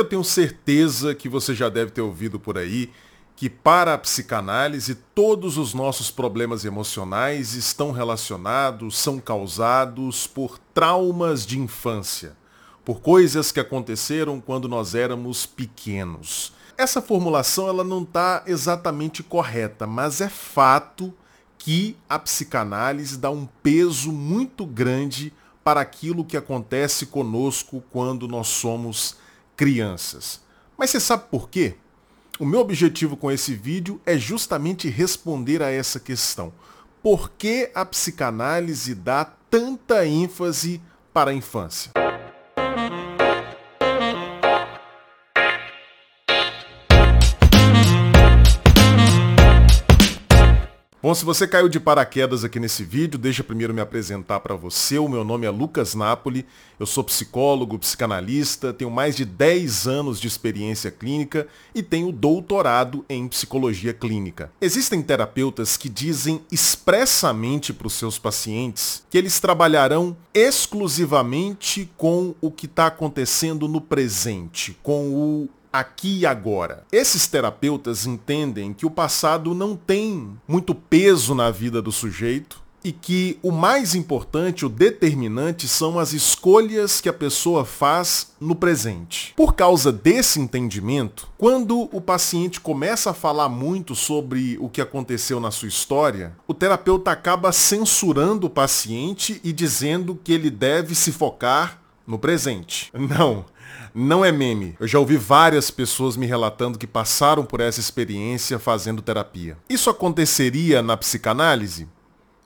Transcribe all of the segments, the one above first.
Eu tenho certeza que você já deve ter ouvido por aí que para a psicanálise todos os nossos problemas emocionais estão relacionados, são causados por traumas de infância, por coisas que aconteceram quando nós éramos pequenos. Essa formulação ela não está exatamente correta, mas é fato que a psicanálise dá um peso muito grande para aquilo que acontece conosco quando nós somos crianças. Mas você sabe por quê? O meu objetivo com esse vídeo é justamente responder a essa questão. Por que a psicanálise dá tanta ênfase para a infância? Bom, se você caiu de paraquedas aqui nesse vídeo, deixa primeiro me apresentar para você. O meu nome é Lucas Napoli, eu sou psicólogo, psicanalista, tenho mais de 10 anos de experiência clínica e tenho doutorado em psicologia clínica. Existem terapeutas que dizem expressamente para os seus pacientes que eles trabalharão exclusivamente com o que está acontecendo no presente, com o aqui e agora. Esses terapeutas entendem que o passado não tem muito peso na vida do sujeito e que o mais importante, o determinante, são as escolhas que a pessoa faz no presente. Por causa desse entendimento, quando o paciente começa a falar muito sobre o que aconteceu na sua história, o terapeuta acaba censurando o paciente e dizendo que ele deve se focar no presente. Não não é meme. Eu já ouvi várias pessoas me relatando que passaram por essa experiência fazendo terapia. Isso aconteceria na psicanálise?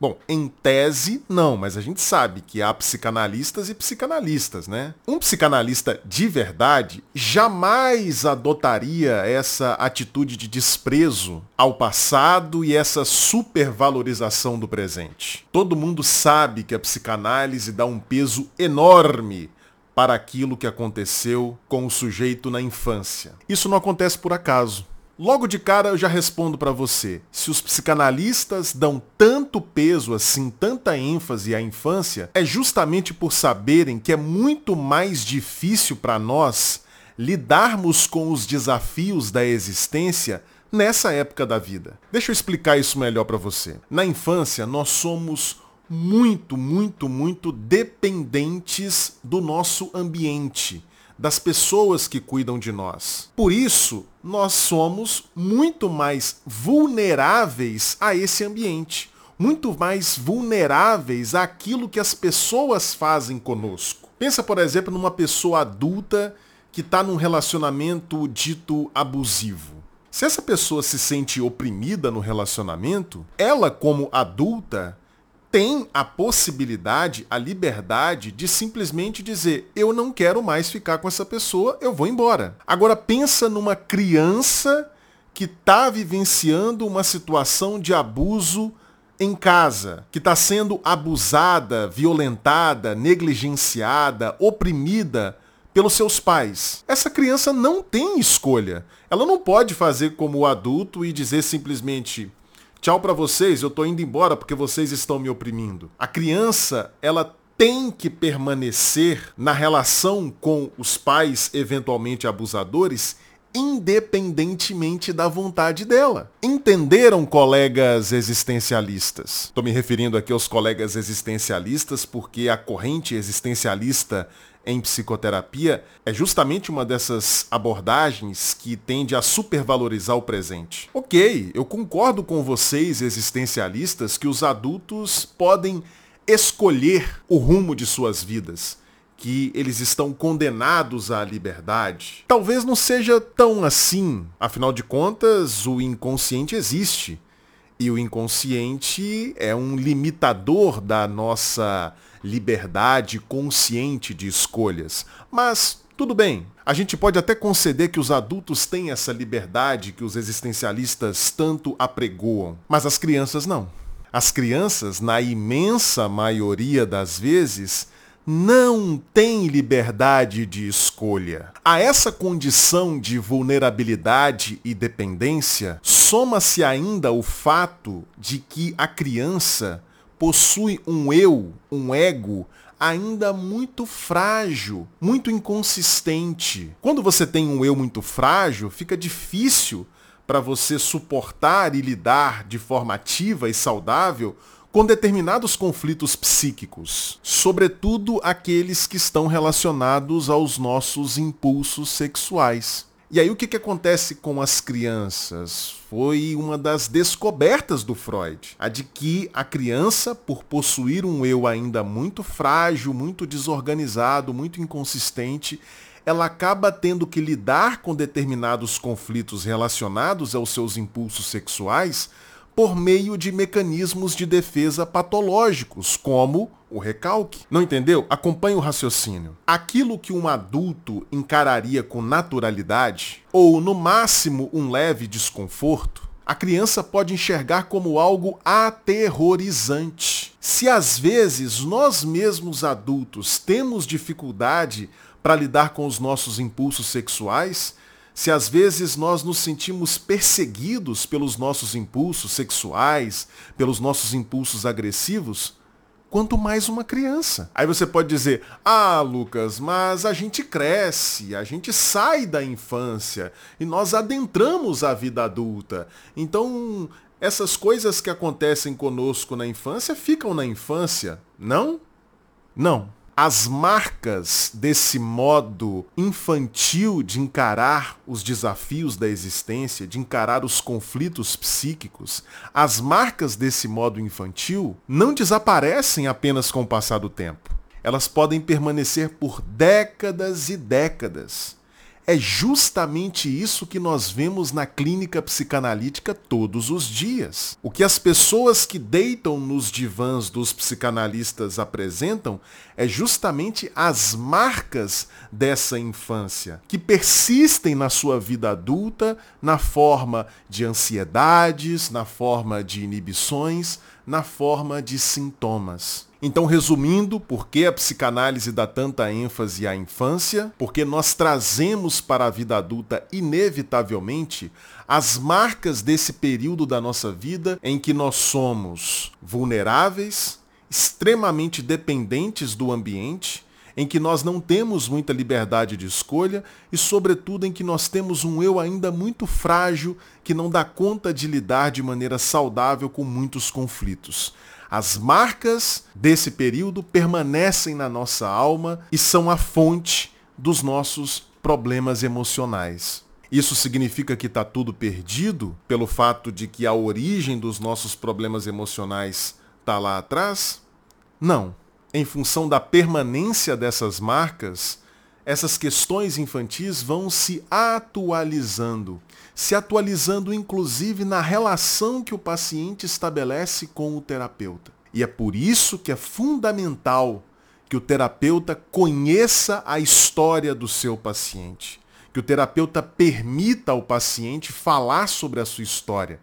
Bom, em tese, não, mas a gente sabe que há psicanalistas e psicanalistas, né? Um psicanalista de verdade jamais adotaria essa atitude de desprezo ao passado e essa supervalorização do presente. Todo mundo sabe que a psicanálise dá um peso enorme para aquilo que aconteceu com o sujeito na infância. Isso não acontece por acaso. Logo de cara eu já respondo para você. Se os psicanalistas dão tanto peso assim, tanta ênfase à infância, é justamente por saberem que é muito mais difícil para nós lidarmos com os desafios da existência nessa época da vida. Deixa eu explicar isso melhor para você. Na infância, nós somos muito, muito, muito dependentes do nosso ambiente, das pessoas que cuidam de nós. Por isso, nós somos muito mais vulneráveis a esse ambiente, muito mais vulneráveis àquilo que as pessoas fazem conosco. Pensa, por exemplo, numa pessoa adulta que está num relacionamento dito abusivo. Se essa pessoa se sente oprimida no relacionamento, ela, como adulta, tem a possibilidade, a liberdade de simplesmente dizer: eu não quero mais ficar com essa pessoa, eu vou embora. Agora pensa numa criança que está vivenciando uma situação de abuso em casa, que está sendo abusada, violentada, negligenciada, oprimida pelos seus pais. Essa criança não tem escolha. Ela não pode fazer como o adulto e dizer simplesmente Tchau para vocês, eu tô indo embora porque vocês estão me oprimindo. A criança, ela tem que permanecer na relação com os pais eventualmente abusadores independentemente da vontade dela. Entenderam, colegas existencialistas? Estou me referindo aqui aos colegas existencialistas porque a corrente existencialista em psicoterapia é justamente uma dessas abordagens que tende a supervalorizar o presente. Ok, eu concordo com vocês existencialistas que os adultos podem escolher o rumo de suas vidas que eles estão condenados à liberdade. Talvez não seja tão assim. Afinal de contas, o inconsciente existe. E o inconsciente é um limitador da nossa liberdade consciente de escolhas. Mas tudo bem, a gente pode até conceder que os adultos têm essa liberdade que os existencialistas tanto apregoam, mas as crianças não. As crianças, na imensa maioria das vezes, não têm liberdade de escolha. A essa condição de vulnerabilidade e dependência, soma-se ainda o fato de que a criança possui um eu, um ego, ainda muito frágil, muito inconsistente. Quando você tem um eu muito frágil, fica difícil para você suportar e lidar de forma ativa e saudável com determinados conflitos psíquicos, sobretudo aqueles que estão relacionados aos nossos impulsos sexuais. E aí o que, que acontece com as crianças? Foi uma das descobertas do Freud, a de que a criança, por possuir um eu ainda muito frágil, muito desorganizado, muito inconsistente, ela acaba tendo que lidar com determinados conflitos relacionados aos seus impulsos sexuais por meio de mecanismos de defesa patológicos, como o recalque. Não entendeu? Acompanhe o raciocínio. Aquilo que um adulto encararia com naturalidade, ou no máximo um leve desconforto, a criança pode enxergar como algo aterrorizante. Se às vezes nós mesmos adultos temos dificuldade para lidar com os nossos impulsos sexuais, se às vezes nós nos sentimos perseguidos pelos nossos impulsos sexuais, pelos nossos impulsos agressivos, quanto mais uma criança. Aí você pode dizer: "Ah, Lucas, mas a gente cresce, a gente sai da infância e nós adentramos a vida adulta. Então, essas coisas que acontecem conosco na infância ficam na infância, não?" Não as marcas desse modo infantil de encarar os desafios da existência, de encarar os conflitos psíquicos, as marcas desse modo infantil não desaparecem apenas com o passar do tempo. Elas podem permanecer por décadas e décadas. É justamente isso que nós vemos na clínica psicanalítica todos os dias. O que as pessoas que deitam nos divãs dos psicanalistas apresentam é justamente as marcas dessa infância, que persistem na sua vida adulta na forma de ansiedades, na forma de inibições, na forma de sintomas. Então, resumindo, por que a psicanálise dá tanta ênfase à infância? Porque nós trazemos para a vida adulta, inevitavelmente, as marcas desse período da nossa vida em que nós somos vulneráveis, extremamente dependentes do ambiente, em que nós não temos muita liberdade de escolha e, sobretudo, em que nós temos um eu ainda muito frágil que não dá conta de lidar de maneira saudável com muitos conflitos. As marcas desse período permanecem na nossa alma e são a fonte dos nossos problemas emocionais. Isso significa que está tudo perdido pelo fato de que a origem dos nossos problemas emocionais está lá atrás? Não. Em função da permanência dessas marcas, essas questões infantis vão se atualizando, se atualizando inclusive na relação que o paciente estabelece com o terapeuta. E é por isso que é fundamental que o terapeuta conheça a história do seu paciente, que o terapeuta permita ao paciente falar sobre a sua história,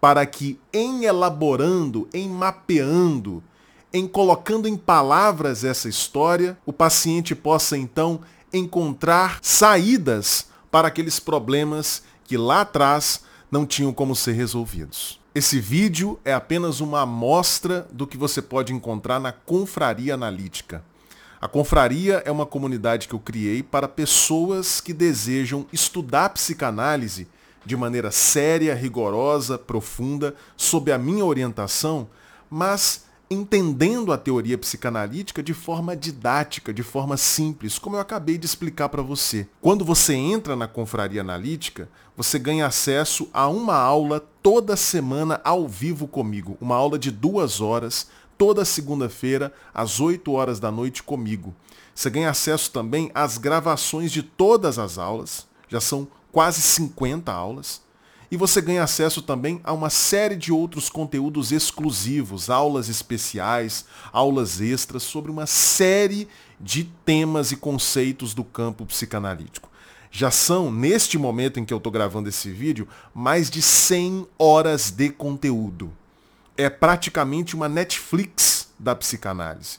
para que em elaborando, em mapeando, em colocando em palavras essa história, o paciente possa então encontrar saídas para aqueles problemas que lá atrás não tinham como ser resolvidos. Esse vídeo é apenas uma amostra do que você pode encontrar na Confraria Analítica. A Confraria é uma comunidade que eu criei para pessoas que desejam estudar psicanálise de maneira séria, rigorosa, profunda, sob a minha orientação, mas entendendo a teoria psicanalítica de forma didática, de forma simples, como eu acabei de explicar para você. Quando você entra na confraria analítica, você ganha acesso a uma aula toda semana ao vivo comigo, uma aula de duas horas, toda segunda-feira, às 8 horas da noite comigo. Você ganha acesso também às gravações de todas as aulas, já são quase 50 aulas e você ganha acesso também a uma série de outros conteúdos exclusivos, aulas especiais, aulas extras sobre uma série de temas e conceitos do campo psicanalítico. Já são, neste momento em que eu estou gravando esse vídeo, mais de 100 horas de conteúdo. É praticamente uma Netflix da psicanálise.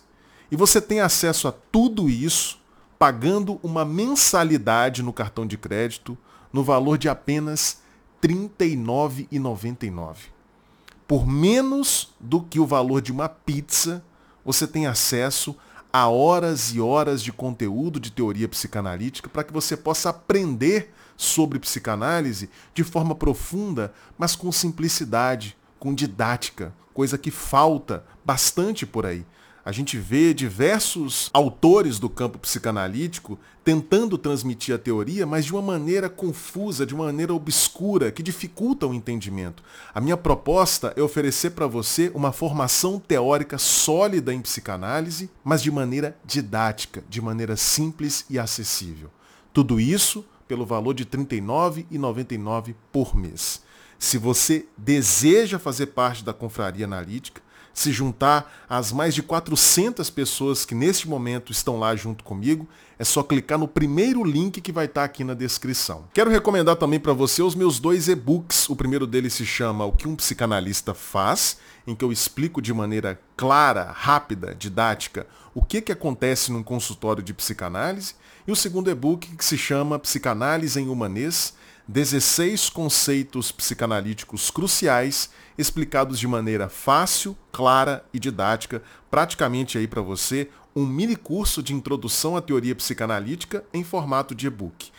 E você tem acesso a tudo isso pagando uma mensalidade no cartão de crédito no valor de apenas R$ 39,99. Por menos do que o valor de uma pizza, você tem acesso Há horas e horas de conteúdo de teoria psicanalítica para que você possa aprender sobre psicanálise de forma profunda, mas com simplicidade, com didática, coisa que falta bastante por aí. A gente vê diversos autores do campo psicanalítico tentando transmitir a teoria, mas de uma maneira confusa, de uma maneira obscura, que dificulta o entendimento. A minha proposta é oferecer para você uma formação teórica sólida em psicanálise, mas de maneira didática, de maneira simples e acessível. Tudo isso pelo valor de R$ 39,99 por mês. Se você deseja fazer parte da Confraria Analítica, se juntar às mais de 400 pessoas que neste momento estão lá junto comigo, é só clicar no primeiro link que vai estar aqui na descrição. Quero recomendar também para você os meus dois e-books. O primeiro deles se chama O que um psicanalista faz, em que eu explico de maneira clara, rápida, didática, o que, que acontece num consultório de psicanálise. E o segundo e-book que se chama Psicanálise em Humanês, 16 conceitos psicanalíticos cruciais explicados de maneira fácil, clara e didática, praticamente aí para você um mini curso de introdução à teoria psicanalítica em formato de e-book.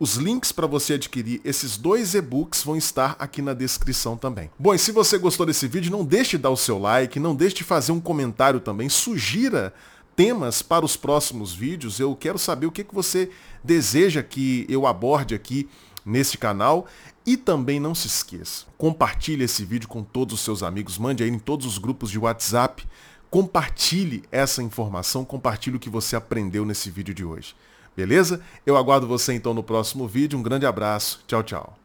Os links para você adquirir esses dois e-books vão estar aqui na descrição também. Bom, e se você gostou desse vídeo, não deixe de dar o seu like, não deixe de fazer um comentário também, sugira temas para os próximos vídeos. Eu quero saber o que, que você deseja que eu aborde aqui nesse canal. E também não se esqueça, compartilhe esse vídeo com todos os seus amigos, mande aí em todos os grupos de WhatsApp, compartilhe essa informação, compartilhe o que você aprendeu nesse vídeo de hoje. Beleza? Eu aguardo você então no próximo vídeo. Um grande abraço. Tchau, tchau.